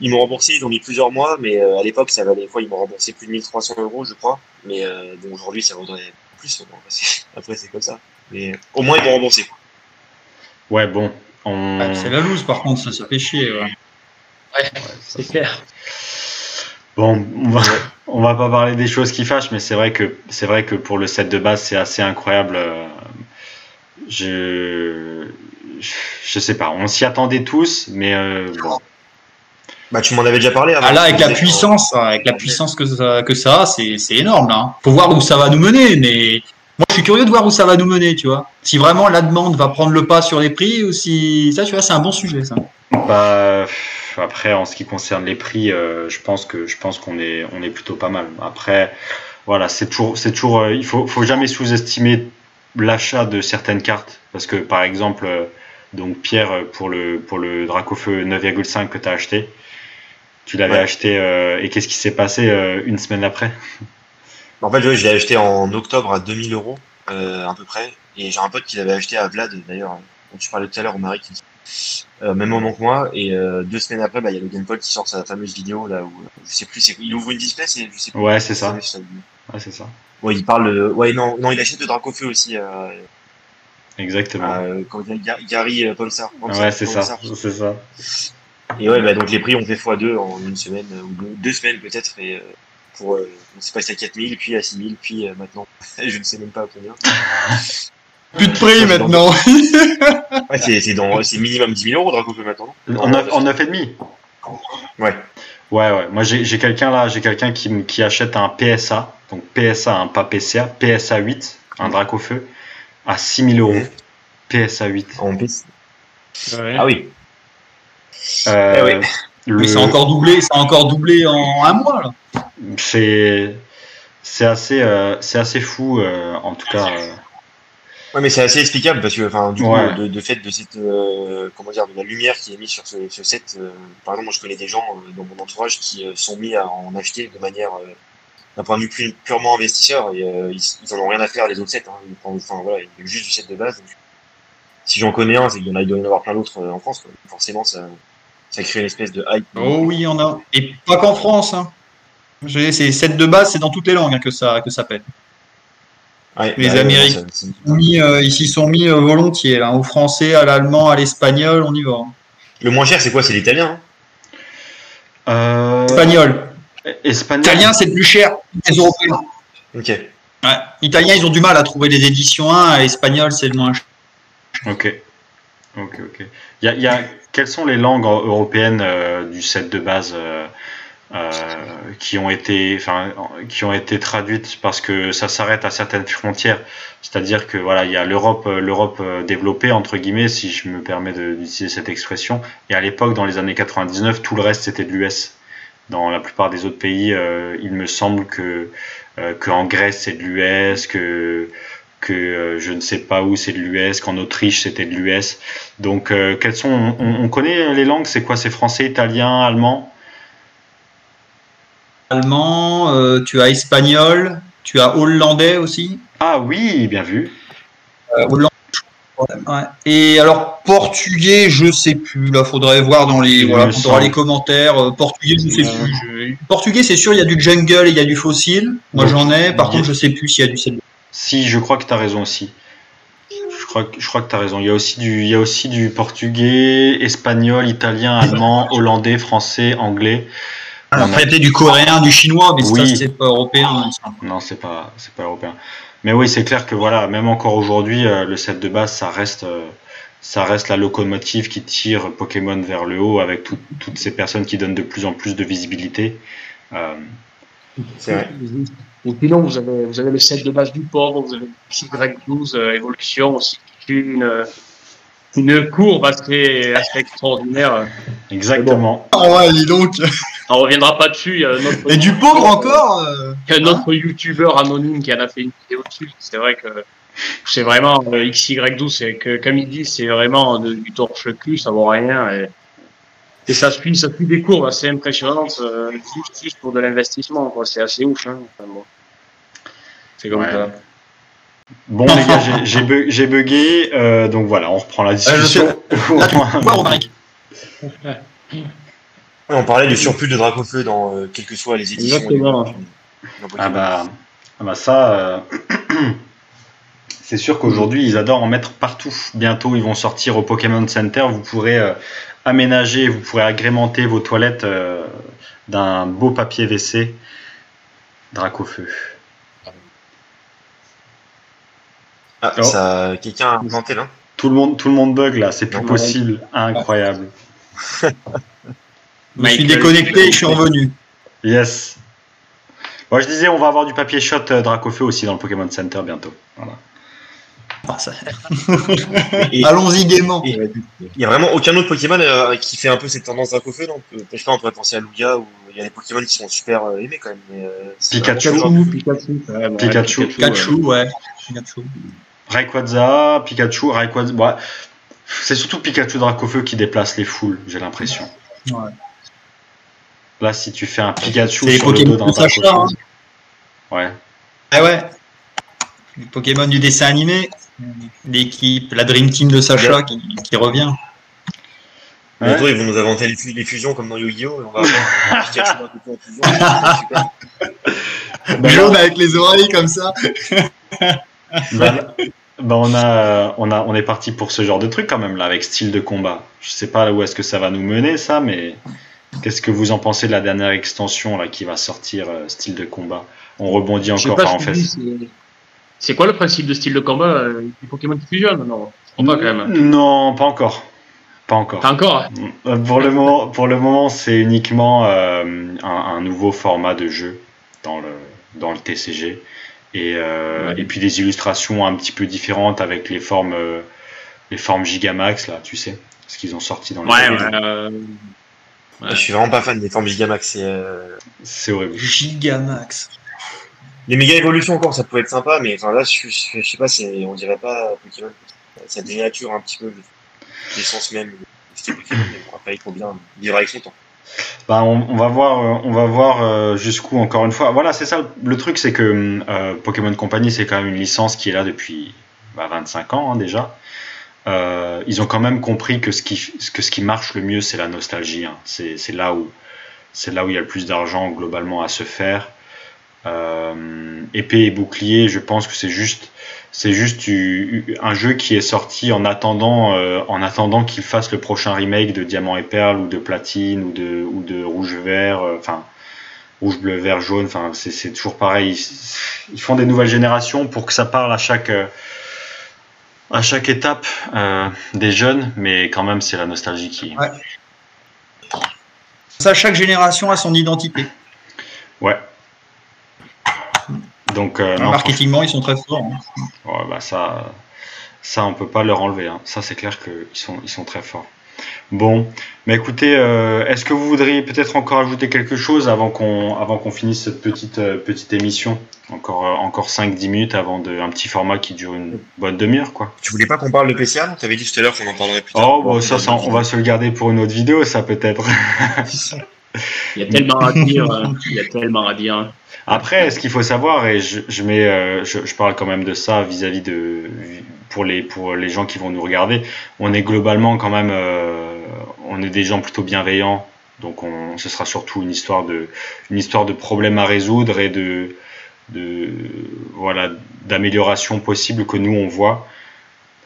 ils m'ont remboursé, ils ont mis plusieurs mois, mais euh, à l'époque, ça valait quoi Ils m'ont remboursé plus de 1300 euros, je crois. Mais euh, bon, aujourd'hui, ça vaudrait plus. [laughs] après, c'est comme ça. Mais au moins, ils m'ont remboursé. Ouais, bon. Ah, c'est la loose, par contre, ça, ça fait chier. Ouais, ouais c'est clair. Bon, on va, on va pas parler des choses qui fâchent, mais c'est vrai que c'est vrai que pour le set de base, c'est assez incroyable. Euh, je, je sais pas, on s'y attendait tous, mais bon, bah, tu m'en avais déjà parlé. Ah là, avec la puissance, avec la puissance que ça, que ça a, c'est, c'est énorme là. Hein. Faut voir où ça va nous mener, mais moi je suis curieux de voir où ça va nous mener, tu vois. Si vraiment la demande va prendre le pas sur les prix ou si ça, tu vois, c'est un bon sujet ça. Bah, après, en ce qui concerne les prix, euh, je pense que je pense qu'on est on est plutôt pas mal. Après, voilà, c'est toujours c'est toujours euh, il faut faut jamais sous-estimer l'achat de certaines cartes parce que par exemple euh, donc Pierre pour le pour le Dracofeu 9,5 que tu as acheté tu l'avais acheté euh, et qu'est-ce qui s'est passé euh, une semaine après? En fait, je l'ai acheté en octobre à 2000 euros euh, à peu près. Et j'ai un pote qui l'avait acheté à Vlad d'ailleurs, dont tu parlais tout à l'heure au Marie, euh, même moment que moi. Et deux semaines après, bah, il y a le Gamepol qui sort sa fameuse vidéo là où je sais plus, il ouvre une display, c'est je sais plus. Ouais, c'est ça. Ouais, c'est ça. Ouais, il parle. Ouais, non, non, il achète de Dracofeu aussi. Exactement. quand il y a Gary Ponsar. Ouais, c'est ça. C'est ça. Et ouais, bah, donc les prix ont fait x2 en une semaine, ou deux, semaines peut-être, et euh, pour, euh, on s'est passé à 4000, puis à 6000, puis euh, maintenant, [laughs] je ne sais même pas à combien. plus de prix maintenant. [laughs] ouais, c'est minimum 10 000 euros Dracofeu maintenant. En 9,5 Ouais. Ouais, ouais. Moi, j'ai quelqu'un là, j'ai quelqu'un qui, qui achète un PSA, donc PSA, un pas PCA, PSA 8, un Dracofeu, à 6000 euros. PSA 8. En plus. Ah oui. Euh, eh oui. c'est encore doublé, c'est encore doublé en un mois là. C'est c'est assez euh, c'est assez fou euh, en tout cas. Ouais, mais c'est assez explicable parce que, enfin, du coup, de, fait de cette, comment dire, de la lumière qui est mise sur ce, set. par exemple, moi, je connais des gens dans mon entourage qui sont mis à en acheter de manière, d'un point de vue purement investisseur, et ils, ils en ont rien à faire les autres sets. Hein. Enfin, voilà, il y a juste du set de base. si j'en connais un, c'est qu'il y en a, il doit y en avoir plein d'autres en France. Forcément, ça, ça crée une espèce de hype. Oh oui, il y en a. Et pas qu'en France. Hein. C'est 7 de base, c'est dans toutes les langues hein, que ça, que ça pète. les bah, Américains euh, ici sont mis euh, volontiers, là, au français, à l'allemand, à l'espagnol, on y va. Hein. Le moins cher, c'est quoi? C'est l'italien euh... Espagnol. Espagnol. Italien, c'est plus cher les Européens. Ok. Ouais. Italien, ils ont du mal à trouver les éditions 1, espagnol, c'est le moins cher. Ok. Ok, ok. Il y a, quelles sont les langues européennes euh, du set de base euh, euh, qui ont été, qui ont été traduites? Parce que ça s'arrête à certaines frontières. C'est-à-dire que voilà, il y a l'Europe, l'Europe développée entre guillemets, si je me permets d'utiliser cette expression. Et à l'époque, dans les années 99, tout le reste c'était de l'US. Dans la plupart des autres pays, il me semble que qu'en Grèce c'est de l'US, que que euh, je ne sais pas où c'est de l'US, qu'en Autriche c'était de l'US. Donc, euh, quels sont on, connaît les langues C'est quoi? C'est français, italien, allemand? Allemand, euh, tu as espagnol, tu as hollandais aussi? Ah oui, bien vu. hollandais. Et alors portugais, je sais plus. Là, faudrait voir dans les, voilà, les commentaires. portugais, je sais plus. Portugais, c'est sûr, il y a du jungle et il y a du fossile. Moi, j'en ai. Par contre, je sais plus s'il y a du si, je crois que tu as raison aussi. Je crois, je crois que tu as raison. Il y, a aussi du, il y a aussi du portugais, espagnol, italien, allemand, hollandais, français, anglais. Alors, après, il du coréen, du chinois, mais oui. c'est pas européen. Non, c'est pas, c'est pas européen. Mais oui, c'est clair que voilà, même encore aujourd'hui, euh, le set de base, ça reste, euh, ça reste la locomotive qui tire Pokémon vers le haut avec toutes ces personnes qui donnent de plus en plus de visibilité. Euh, c'est vrai. Et sinon, vous avez, vous avez le set de base du pauvre, vous avez Y12 euh, évolution aussi, une, une courbe assez, assez extraordinaire. Exactement. Ah ouais, dis donc. On reviendra pas dessus. notre, Et du pauvre [laughs] encore euh... Il y a notre youtubeur anonyme qui en a fait une vidéo dessus. C'est vrai que c'est vraiment euh, XY12, c'est que comme il dit, c'est vraiment du torche-cul, ça vaut rien. Et, et ça suit, ça suit des courbes assez impressionnantes, euh, juste, pour de l'investissement. C'est assez ouf. Hein. bon. C'est comme ça. Bon les gars, [laughs] j'ai bugué, euh, donc voilà, on reprend la discussion. [laughs] on parlait du surplus de Dracofeu dans euh, quelles que soient les éditions. Ah bah, ah bah ça, euh, [clears throat] c'est sûr qu'aujourd'hui ils adorent en mettre partout. Bientôt ils vont sortir au Pokémon Center, vous pourrez euh, aménager, vous pourrez agrémenter vos toilettes d'un beau papier WC Dracofeu. Ah, oh. ça, quelqu'un a inventé là tout le monde, tout le monde bug là, c'est plus possible, incroyable. je suis déconnecté, je suis revenu. Yes. Moi je disais, on va avoir du papier shot euh, Dracofeu aussi dans le Pokémon Center bientôt. Voilà. Ah, [laughs] Allons-y gaiement. Il n'y a vraiment aucun autre Pokémon euh, qui fait un peu cette tendance Dracofeu, donc je sais on pourrait penser à Lugia ou il y a des Pokémon qui sont super euh, aimés quand même. Pikachu. Pikachu. Pikachu. Pikachu, ouais. Pikachu. Rayquaza, Pikachu, Rayquaza. Bah, c'est surtout Pikachu Dracofeu qui déplace les foules, j'ai l'impression. Ouais. Là, si tu fais un Pikachu sur le dos d'un Dracofeu. Hein. Ouais. Ah ouais. Les Pokémon du dessin animé. L'équipe, la Dream Team de Sacha qui, revient. Bientôt, ils vont nous inventer les, fusions comme dans Yu-Gi-Oh! et on va avoir un [laughs] Pikachu en fusion. [laughs] Jaune avec les oreilles comme ça. [laughs] bah, bah, on a, on a, on est parti pour ce genre de truc quand même là avec style de combat. Je sais pas où est-ce que ça va nous mener ça, mais qu'est-ce que vous en pensez de la dernière extension là qui va sortir euh, style de combat? On rebondit encore, en fait. C'est quoi le principe de style de combat euh, Les Pokémon qui fusionnent Non, pas quand même. Non, pas encore. Pas encore. Pas encore euh, Pour le moment, pour le moment c'est uniquement euh, un, nouveau format de jeu dans le, dans le TCG. Et, et puis des illustrations un petit peu différentes avec les formes, les formes Gigamax, là, tu sais, ce qu'ils ont sorti dans le ouais, Ouais. Je suis vraiment pas fan des formes Gigamax. C'est horrible. Gigamax. Les méga évolutions encore, ça pouvait être sympa, mais enfin là, je, je, sais pas, on dirait pas Pokémon. Ça dénature un petit peu l'essence même. Après, il faut bien vivre avec son temps. Bah, on, va voir, euh, on va voir euh, jusqu'où encore une fois. Voilà, c'est ça. Le truc, c'est que euh, Pokémon Company, c'est quand même une licence qui est là depuis 25 bah, ans hein, déjà. ils ont quand même compris que ce qui, que ce qui marche le mieux, c'est la nostalgie. Hein. C'est là où c'est là où il y a le plus d'argent globalement à se faire. Épée et bouclier, je pense que c'est juste, c'est juste un jeu qui est sorti en attendant, euh, en attendant qu'il fasse le prochain remake de Diamant et Perle ou de Platine ou de, ou de Rouge Vert, euh, enfin rouge, bleu, vert, jaune. Enfin, c'est toujours pareil. Ils, font des nouvelles générations pour que ça parle à chaque, à chaque étape des jeunes, mais quand même, c'est la nostalgie qui. Ça, chaque génération a son identité. Ouais, donc, euh, marketingement, ils sont très forts. Hein. bah ça, ça, on peut pas leur enlever. Hein. Ça, c'est clair qu'ils sont, ils sont très forts. Bon, mais écoutez, euh, est-ce que vous voudriez peut-être encore ajouter quelque chose avant qu'on avant qu'on finisse cette petite euh, petite émission? Encore encore 5-10 minutes avant de un petit format qui dure une bonne demi-heure quoi. Tu voulais pas qu'on parle de PCA Tu avais dit tout à l'heure qu'on en parlerait plus tard. Oh, ça, on va se le garder pour une autre vidéo, ça peut-être. [laughs] [laughs] il y a tellement à dire. [laughs] Hein. Il y a tellement à dire. Après, ce qu'il faut savoir, et je, mets, euh, je, parle quand même de ça vis-à-vis de pour les pour les gens qui vont nous regarder, on est globalement quand même, euh, on est des gens plutôt bienveillants, donc on, ce sera surtout une histoire de une histoire de problèmes à résoudre et de de voilà d'amélioration possible que nous on voit.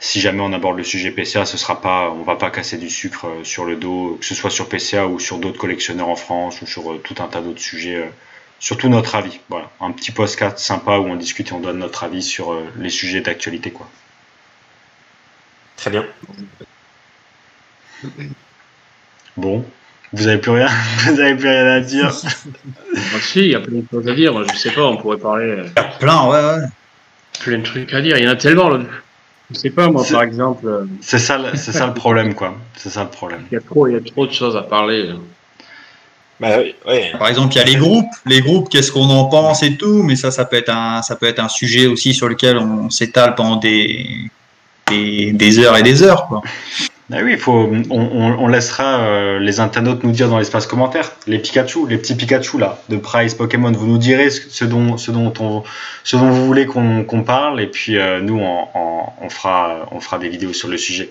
Si jamais on aborde le sujet PCA, ce sera pas, on va pas casser du sucre euh, sur le dos, que ce soit sur PCA ou sur d'autres collectionneurs en France ou sur tout un tas d'autres sujets surtout notre avis. Voilà, un petit podcast sympa où on discute et on donne notre avis sur euh, les sujets d'actualité, quoi. Très bien. Bon, vous avez plus rien, [laughs] vous avez plus rien à dire? Moi, si, il y a plein de choses à dire. Je sais pas, on pourrait parler. Euh, plein, ouais, ouais. Plein de trucs à dire. Il y en a tellement. Là. Je sais pas, moi, par exemple. Euh, c'est ça, c'est ça le problème, quoi. C'est ça le problème. Il y a trop, il y a trop de choses à parler. Bah Par exemple, il y a les groupes, les groupes, qu'est-ce qu'on en pense et tout, mais ça, ça peut être un, ça peut être un sujet aussi sur lequel on s'étale pendant des, des, heures et des heures. Quoi. Bah oui, faut, on, laissera euh, les internautes nous dire dans l'espace commentaire, les Pikachu, les petits Pikachu là, de Price Pokémon, vous nous direz ce, dont, ce, dont, on, ce dont vous voulez qu'on parle, et puis euh, nous, on, fera, on fera des vidéos sur le sujet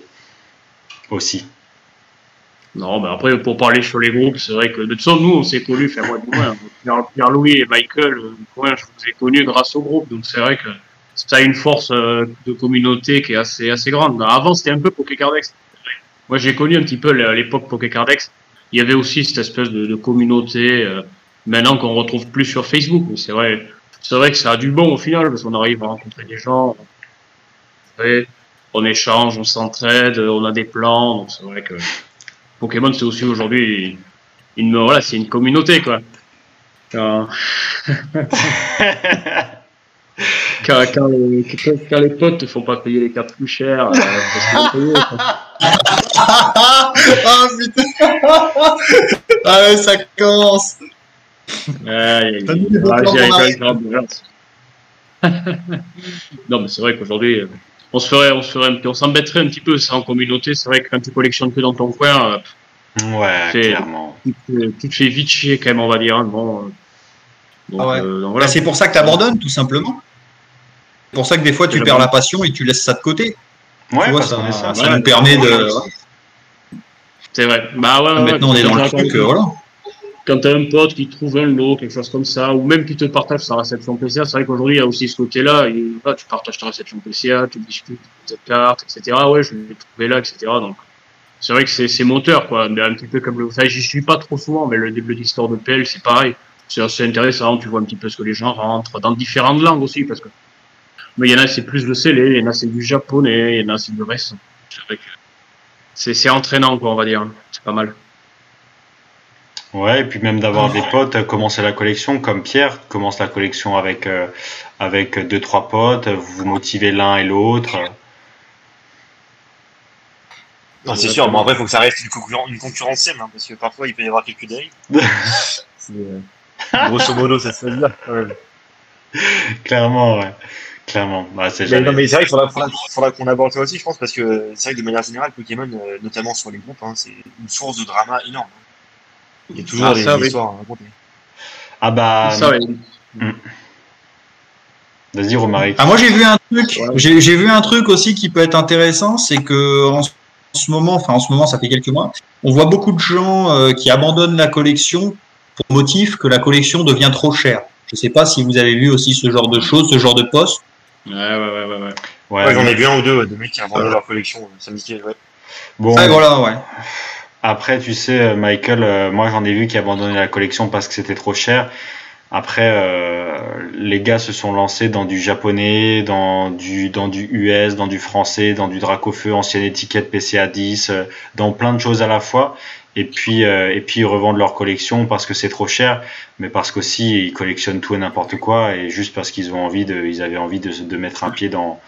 aussi. Non, mais après, pour parler sur les groupes, c'est vrai que de toute façon, nous, on s'est connus, enfin, moi, du Pierre-Louis et Michael, euh, moi, je vous ai connus grâce au groupe, donc c'est vrai que ça a une force de communauté qui est assez, assez grande. Avant, c'était un peu Pokécardex. Moi, j'ai connu un petit peu à l'époque Pokécardex. Il y avait aussi cette espèce de, communauté, euh, maintenant qu'on retrouve plus sur Facebook, c'est vrai, c'est vrai que ça a du bon au final, parce qu'on arrive à rencontrer des gens, on échange, on s'entraide, on a des plans, donc c'est vrai que Pokémon, c'est aussi aujourd'hui une, voilà, c'est une communauté, quoi. Quand, [laughs] quand, les, quand, les, potes te font pas payer les cartes plus chères, euh, [laughs] ah putain Ah ouais, ça commence ouais, [laughs] Non, mais c'est vrai qu'aujourd'hui, euh, on se ferait, on se ferait, on s'embêterait un petit peu ça en communauté. C'est vrai que quand tu collectionnes que dans ton coin, euh, ouais, clairement. Tu, te fais vite chier quand même, on va dire. Hein. Bon, euh, ah euh, voilà. Bah, c'est pour ça que tu abandonnes, tout simplement. C'est pour ça que des fois tu perds la passion et tu laisses ça de côté. Ouais, vois, ça, ça, ça nous permet de. C'est vrai. Bah ouais, Maintenant, on est dans le truc, voilà quand tu as un pote qui trouve un lot, quelque chose comme ça, ou même qui te partage sa réception PCA, c'est vrai qu'aujourd'hui, il y a aussi ce côté-là, tu partages ta réception PCA, tu discutes de cette carte, etc. Ouais, je l'ai trouvé là, etc. Donc, c'est vrai que c'est moteur, quoi. un petit peu comme le, enfin, j'y suis pas trop souvent, mais le début d'histoire de PL, c'est pareil. C'est assez intéressant, tu vois un petit peu ce que les gens rentrent, dans différentes langues aussi, parce que Mais il y en a, c'est plus le scellé, il y en a, c'est du japonais, il y en a, c'est du récent. C'est entraînant, quoi, on va dire. C'est pas mal. Ouais, et puis même d'avoir des potes, euh, commencer la collection, comme Pierre commence la collection avec, euh, avec deux, trois potes, vous vous motivez l'un et l'autre. Non, c'est sûr, mais en vrai, il faut que ça reste une, concurrence, une concurrence saine, hein, parce que parfois il peut y avoir quelques dérives. [laughs] euh, grosso modo, ça se quand même. Clairement, ouais. Clairement. Bah, c'est mais, non, mais c'est vrai qu'il faudra, [laughs] faudra, faudra qu'on aborde ça aussi, je pense, parce que c'est vrai que de manière générale, Pokémon, euh, notamment sur les groupes, hein, c'est une source de drama énorme. Il y a toujours ah, des, ça, des oui. histoires à raconter. Ah bah. Ça, oui. Hmm. Vas-y, Romaric. Ah, moi, j'ai vu un truc. J'ai vu un truc aussi qui peut être intéressant, c'est que en ce moment, enfin en ce moment, ça fait quelques mois, on voit beaucoup de gens euh, qui abandonnent la collection pour motif que la collection devient trop chère. Je sais pas si vous avez vu aussi ce genre de choses, ce genre de poste. Ouais, ouais, ouais, ouais. ouais. J'en ai vu un ou deux, de mecs qui abandonnent leur collection. Ça me dit, ouais. Bon. Ouais, voilà, ouais. Après, tu sais, Michael, euh, moi j'en ai vu qui abandonnaient la collection parce que c'était trop cher. Après, euh, les gars se sont lancés dans du japonais, dans du, dans du US, dans du français, dans du Dracofeu, ancienne étiquette PCA 10, euh, dans plein de choses à la fois. Et puis, euh, et puis ils revendent leur collection parce que c'est trop cher, mais parce qu'aussi ils collectionnent tout et n'importe quoi, et juste parce qu'ils ont envie de, ils avaient envie de, de mettre un pied dans,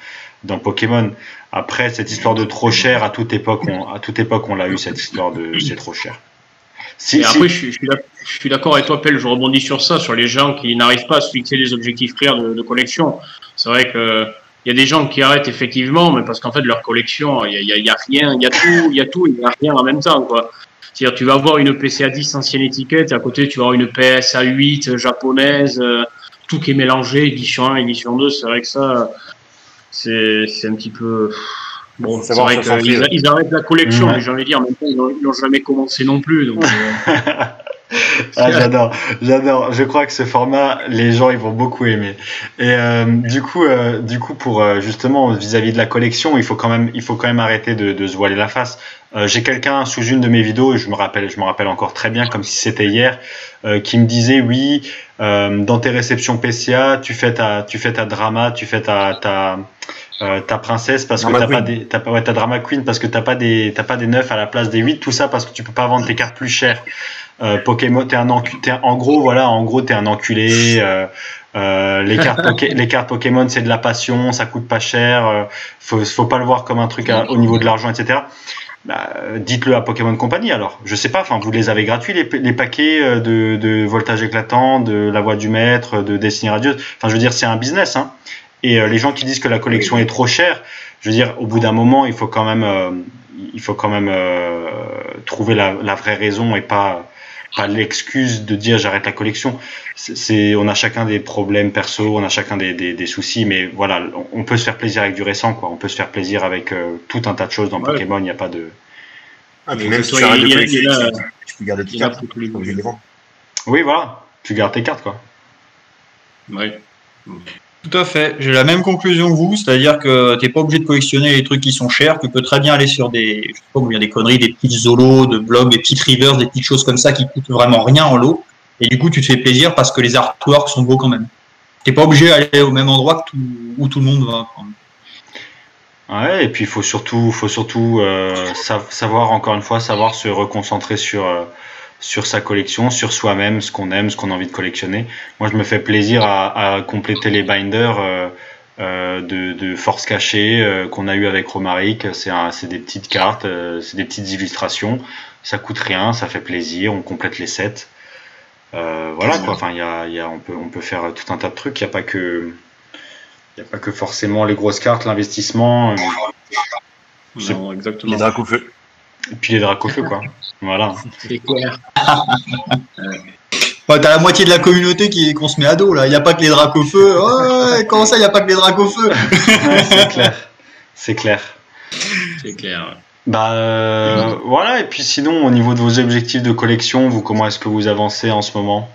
dans Pokémon. Après, cette histoire de trop cher, à toute époque, on, à toute époque, on l'a eu cette histoire de c'est trop cher. Si, et après, si... je, je suis d'accord avec toi, Pelle, je rebondis sur ça, sur les gens qui n'arrivent pas à se fixer des objectifs clairs de, de collection. C'est vrai que il y a des gens qui arrêtent effectivement, mais parce qu'en fait, leur collection, il y a, y a, rien, il y a tout, il y a tout, il y a rien en même temps, quoi. C'est-à-dire, tu vas avoir une PCA 10 ancienne étiquette, et à côté, tu vas avoir une PSA 8 japonaise, euh, tout qui est mélangé, édition 1, édition 2. C'est vrai que ça, c'est un petit peu. Bon, c'est vrai qu'ils ils arrêtent la collection, mmh. mais j'ai envie de dire, en même temps, ils n'ont jamais commencé non plus. Donc, euh... [laughs] ah, j'adore, j'adore. Je crois que ce format, les gens, ils vont beaucoup aimer. Et euh, du coup, euh, du coup, pour euh, justement vis-à-vis -vis de la collection, il faut quand même, il faut quand même arrêter de, de se voiler la face. Euh, J'ai quelqu'un sous une de mes vidéos, et je me rappelle, je me rappelle encore très bien, comme si c'était hier, euh, qui me disait oui, dans tes réceptions PCA, tu fais ta, tu fais ta drama, tu fais ta, ta ta princesse parce drama que t'as pas des t'as ouais, ta drama queen parce que t'as pas des t'as pas des 9 à la place des 8 tout ça parce que tu peux pas vendre tes cartes plus chères euh, Pokémon, t'es un enculé. En gros, voilà, en gros, t'es un enculé. Euh, euh, les cartes, Pokémon, c'est de la passion, ça coûte pas cher. Euh, faut, faut pas le voir comme un truc à, au niveau de l'argent, etc. Bah, dites-le à Pokémon Company alors. Je sais pas, enfin vous les avez gratuits les, paquets euh, de, de, voltage éclatant, de la voix du maître, de Destiny radieuse. Enfin je veux dire c'est un business hein. Et euh, les gens qui disent que la collection est trop chère, je veux dire au bout d'un moment il faut quand même euh, il faut quand même trouver la, la, vraie raison et pas pas l'excuse de dire j'arrête la collection. C'est, on a chacun des problèmes perso, on a chacun des, des, des, soucis, mais voilà, on peut se faire plaisir avec du récent, quoi. On peut se faire plaisir avec euh, tout un tas de choses dans ouais. Pokémon. Il n'y a pas de. Ah, mais même si tu arrêtes de collectionner, tu peux garder tes cartes. Oui, voilà, tu gardes tes cartes, quoi. Oui. Tout à fait. J'ai la même conclusion que vous, c'est-à-dire que tu n'es pas obligé de collectionner les trucs qui sont chers. Tu peux très bien aller sur des, je sais pas combien des conneries, des petites zolos de blogs, des petites rivers, des petites choses comme ça qui coûtent vraiment rien en lot. Et du coup, tu te fais plaisir parce que les artworks sont beaux quand même. Tu n'es pas obligé d'aller au même endroit où tout le monde va. Ouais, et puis il faut surtout, faut surtout euh, savoir encore une fois, savoir se reconcentrer sur euh, sur sa collection, sur soi-même, ce qu'on aime, ce qu'on a envie de collectionner. Moi, je me fais plaisir à, à compléter les binders euh, euh, de, de, force cachée euh, qu'on a eu avec Romaric. C'est des petites cartes, euh, c'est des petites illustrations. Ça coûte rien, ça fait plaisir. On complète les sets. Euh, voilà quoi. Enfin, il y a, y a, on peut, on peut faire tout un tas de trucs. Il n'y a pas que, il y a pas que forcément les grosses cartes, l'investissement. Non, exactement. Les dracs au feu. Et puis les dracs au feu, quoi. Voilà. C'est clair. [laughs] ouais, T'as la moitié de la communauté qui qu'on se met à dos, là. Il n'y a pas que les dracs au feu. Ouais, comment ça, il n'y a pas que les dracs au feu? Ouais, [laughs] C'est clair. C'est clair. C'est clair. Bah euh, voilà, et puis sinon, au niveau de vos objectifs de collection, vous comment est-ce que vous avancez en ce moment?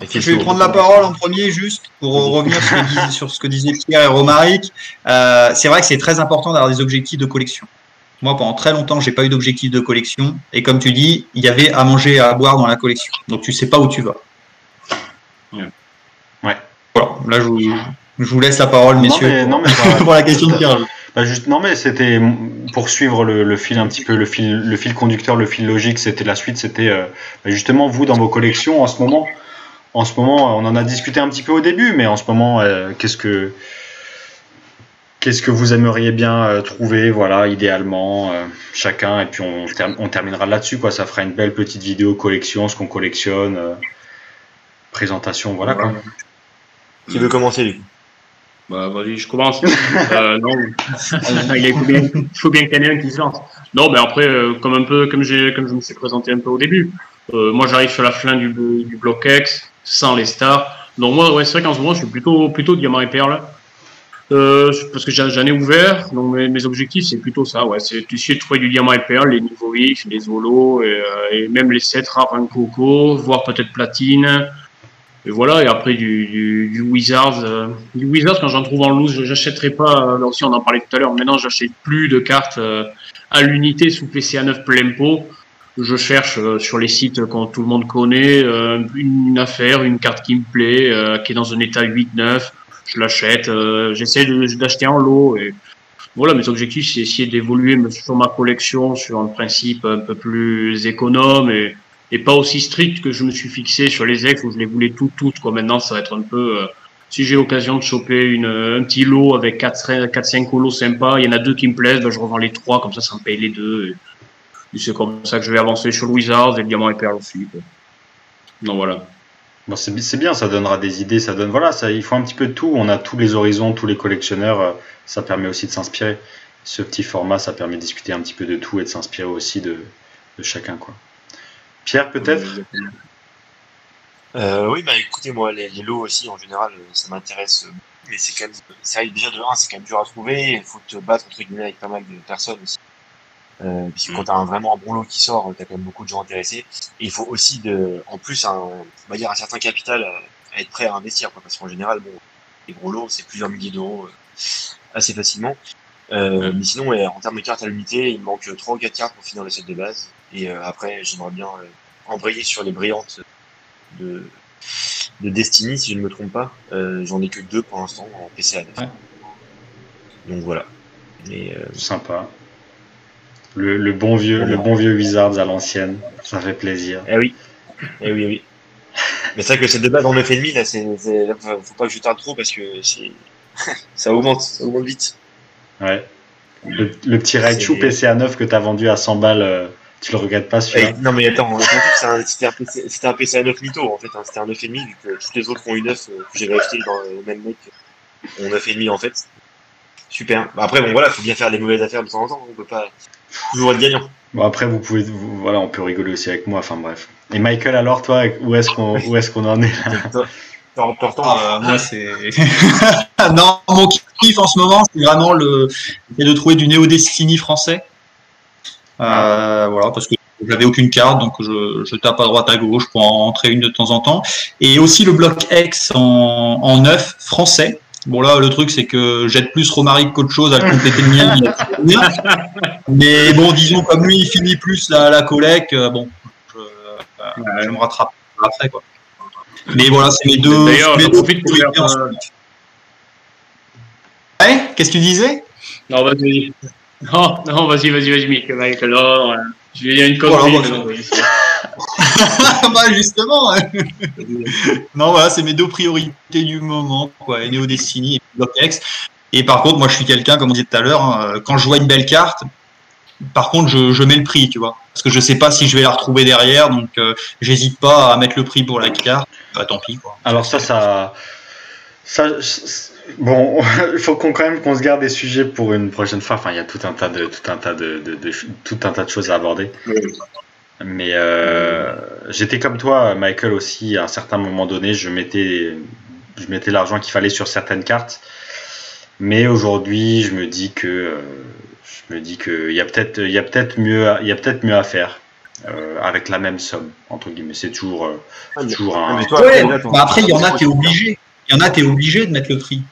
Je vais prendre la parole en premier juste pour revenir sur, disait, sur ce que disaient Pierre et Romaric. Euh, c'est vrai que c'est très important d'avoir des objectifs de collection. Moi, pendant très longtemps, j'ai pas eu d'objectif de collection. Et comme tu dis, il y avait à manger et à boire dans la collection. Donc tu sais pas où tu vas. Ouais. voilà, là je vous, je vous laisse la parole, messieurs, non, mais, [laughs] pour, la question de Pierre. Bah juste, non mais c'était pour suivre le, le, fil un petit peu, le fil, le fil conducteur, le fil logique, c'était la suite, c'était euh, bah, justement vous dans vos collections en ce moment. En ce moment, on en a discuté un petit peu au début, mais en ce moment, euh, qu'est-ce que qu'est-ce que vous aimeriez bien euh, trouver, voilà, idéalement, chacun, et puis on, on terminera là-dessus, quoi. Ça fera une belle petite vidéo collection, ce qu'on collectionne, présentation, voilà. Quoi. Qui veut commencer, lui? Bah, vas-y, je commence. euh, non, [laughs] il faut bien, faut bien qu'il y en ait un qui se lance. Non, mais après, euh, comme un peu, comme j'ai, comme je me suis présenté un peu au début, euh, moi j'arrive sur la fin du, du bloc X, sans les stars. Donc moi, ouais, c'est vrai qu'en ce moment, je suis plutôt, plutôt diamant et perle. Euh, parce que j'en ai ouvert, donc mes, objectifs c'est plutôt ça, ouais, c'est d'essayer de trouver du diamant et perle, les niveaux X, les holos, et, euh, et même les 7 rares en coco, voire peut-être platine, et voilà, et après du, du, du Wizards. Euh, du Wizards, quand j'en trouve en loose, j'achèterai pas, là aussi on en parlait tout à l'heure, maintenant j'achète plus de cartes euh, à l'unité sous PCA 9 plein pot. Je cherche euh, sur les sites que tout le monde connaît une, affaire, une carte qui me plaît, qui est dans un état 8-9. Je l'achète, j'essaie d'acheter en lot. Et voilà, mes objectifs, c'est essayer d'évoluer sur ma collection sur un principe un peu plus économe et et pas aussi strict que je me suis fixé sur les ex où je les voulais toutes, toutes. Quoi. Maintenant, ça va être un peu. Euh, si j'ai l'occasion de choper une, un petit lot avec 4-5 colos sympas, il y en a deux qui me plaisent, ben je revends les trois, comme ça, ça me paye les deux. C'est comme ça que je vais avancer sur le Wizards et le Diamant et Perle aussi. Quoi. Donc voilà. Bon, c'est bien, ça donnera des idées, ça donne. Voilà, ça, il faut un petit peu de tout. On a tous les horizons, tous les collectionneurs, euh, ça permet aussi de s'inspirer. Ce petit format, ça permet de discuter un petit peu de tout et de s'inspirer aussi de, de chacun. quoi. Pierre, peut-être? Euh, Oui, bah écoutez, moi, les, lots aussi, en général, ça m'intéresse. Mais c'est quand même, ça déjà de 1, c'est quand même dur à trouver. Il faut te battre entre guillemets avec pas mal de personnes aussi. Euh, puisque quand t'as un, vraiment un bon lot qui sort, t'as quand même beaucoup de gens intéressés. Et il faut aussi, de, en plus, un, on va dire un certain capital à, être prêt à investir, quoi, parce qu'en général, bon, les gros lots, c'est plusieurs milliers d'euros euh, assez facilement. Euh, mais sinon, en termes de cartes à l'unité, il manque 3 ou 4 cartes pour finir le set de base. Et euh, après, j'aimerais bien euh, embrayer sur les brillantes de, de Destiny, si je ne me trompe pas. Euh, J'en ai que deux pour l'instant en PCA. Ouais. Donc voilà. Euh... Sympa. Le, le, bon vieux, le bon vieux Wizards à l'ancienne, ça fait plaisir. Eh oui, eh oui, eh oui. [laughs] Mais c'est vrai que de base en 9,5 là, c'est, faut pas que je tarde trop parce que c'est, [laughs] ça augmente, ça augmente vite. Ouais. Le, le petit Raichu PCA 9 que tu as vendu à 100 balles tu le regardes pas celui-là Non mais attends, c'était un, PC, c'était un PC à 9 mytho en fait, hein, c'était un 9,5 vu que toutes les autres ont eu 9 euh, que j'avais acheté dans le même mec ont 9,5 en fait. Super. Bah, après bon voilà, faut bien faire des mauvaises affaires de temps en temps, on peut pas toujours être gagnant. Bon après vous pouvez, voilà, on peut rigoler aussi avec moi, enfin bref. Et Michael alors toi, où est-ce qu'on, où est-ce qu'on en est là [laughs] ah, moi c'est [laughs] non mon kiff en ce moment c'est vraiment le de trouver du Néo Destiny français euh, voilà, parce que j'avais aucune carte, donc je, je, tape à droite à gauche pour en entrer une de temps en temps. Et aussi le bloc X en, en neuf français. Bon là, le truc c'est que j'aide plus Romaric qu'autre chose à le compléter le mien. Mais bon, disons comme lui, il finit plus la, la collecte. Euh, bon, je, je, me rattrape après quoi. Mais voilà, c'est mes deux. D'ailleurs, pour faire, Ouais, qu'est-ce que tu disais? Non, vas-y. Non, non, vas-y, vas-y, vas-y, Michael. Non, je vais dire une connerie. Voilà, [laughs] bah, justement. [laughs] non, voilà, c'est mes deux priorités du moment, quoi. Neo Destiny et Blockx. Et par contre, moi, je suis quelqu'un, comme on disait tout à l'heure, hein, quand je vois une belle carte, par contre, je, je, mets le prix, tu vois. Parce que je sais pas si je vais la retrouver derrière, donc euh, j'hésite pas à mettre le prix pour la carte. Bah, tant pis, quoi. Alors ça, ça, ça, Bon, [laughs] il faut qu'on quand même qu'on se garde des sujets pour une prochaine fois. Enfin, il y a tout un tas de tout un tas de, de, de tout un tas de choses à aborder. Mais euh, j'étais comme toi, Michael aussi. À un certain moment donné, je mettais je mettais l'argent qu'il fallait sur certaines cartes. Mais aujourd'hui, je me dis que euh, je me dis que il y a peut-être il y a peut-être mieux il y a peut-être mieux à faire. Euh, avec la même somme entre guillemets c'est toujours euh, ah, toujours un ouais, après, bah après il y en a qui est obligé il y en a, tu es obligé de mettre le prix.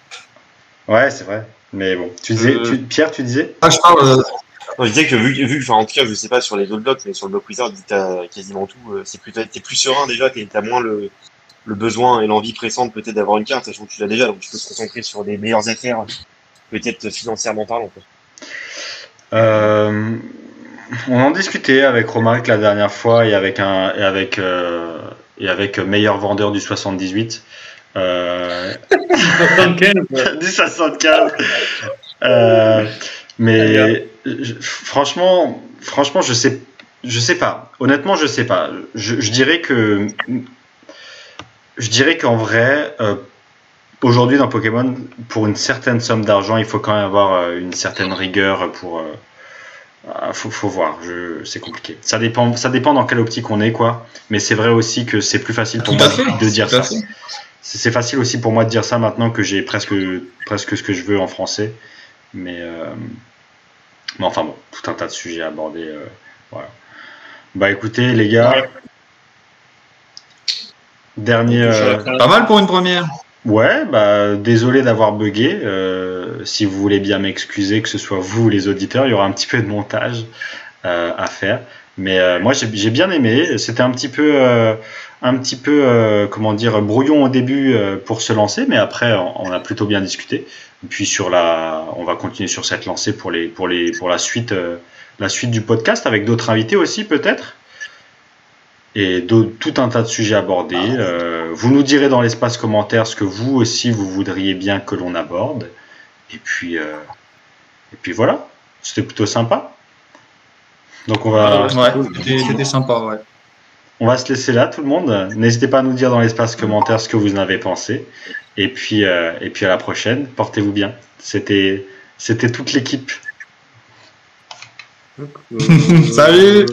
Ouais, c'est vrai. Mais bon, tu disais, euh... tu, Pierre, tu disais? Ah, je, parle, euh... non, je disais que vu, vu enfin, en tout cas, je sais pas sur les autres blocs, mais sur le bloc Wizard, tu as quasiment tout. Euh, c'est plus, t'es plus serein déjà, t'as moins le, le besoin et l'envie pressante peut-être d'avoir une carte, sachant que tu l'as déjà, donc tu peux se concentrer sur des meilleures affaires, peut-être financièrement parlant. Euh, on en discutait avec Romaric la dernière fois et avec un et avec euh, et avec meilleur vendeur du 78. Euh, 75. du 75. [laughs] Mais franchement, franchement, je sais, je sais pas. Honnêtement, je sais pas. Je, je dirais que je dirais qu'en vrai, euh, aujourd'hui dans Pokémon, pour une certaine somme d'argent, il faut quand même avoir euh, une certaine rigueur pour. Euh, ah, faut, faut, voir, c'est compliqué. Ça dépend, ça dépend dans quelle optique on est, quoi. Mais c'est vrai aussi que c'est plus facile pour moi de dire ça. C'est facile aussi pour moi de dire ça maintenant que j'ai presque, presque ce que je veux en français. Mais, mais enfin bon, tout un tas de sujets à aborder. voilà. Bah écoutez, les gars, Dernier. Euh, pas mal pour une première. Ouais, bah désolé d'avoir bugué. Euh, si vous voulez bien m'excuser, que ce soit vous ou les auditeurs, il y aura un petit peu de montage euh, à faire. Mais moi j'ai bien aimé. C'était un petit peu, un petit peu, comment dire, brouillon au début pour se lancer, mais après on, a plutôt bien discuté. Puis sur la, on va continuer sur cette lancée pour les, pour les, pour la suite, la suite du podcast avec d'autres invités aussi peut-être et tout un tas de sujets abordés. Euh, vous nous direz dans l'espace commentaire ce que vous aussi vous voudriez bien que l'on aborde. Et puis, euh, et puis voilà, c'était plutôt sympa. Donc on va. Ouais, c'était sympa, ouais. On va se laisser là, tout le monde. N'hésitez pas à nous dire dans l'espace commentaire ce que vous en avez pensé. Et puis, euh, et puis à la prochaine. Portez-vous bien. C'était, c'était toute l'équipe. [laughs] Salut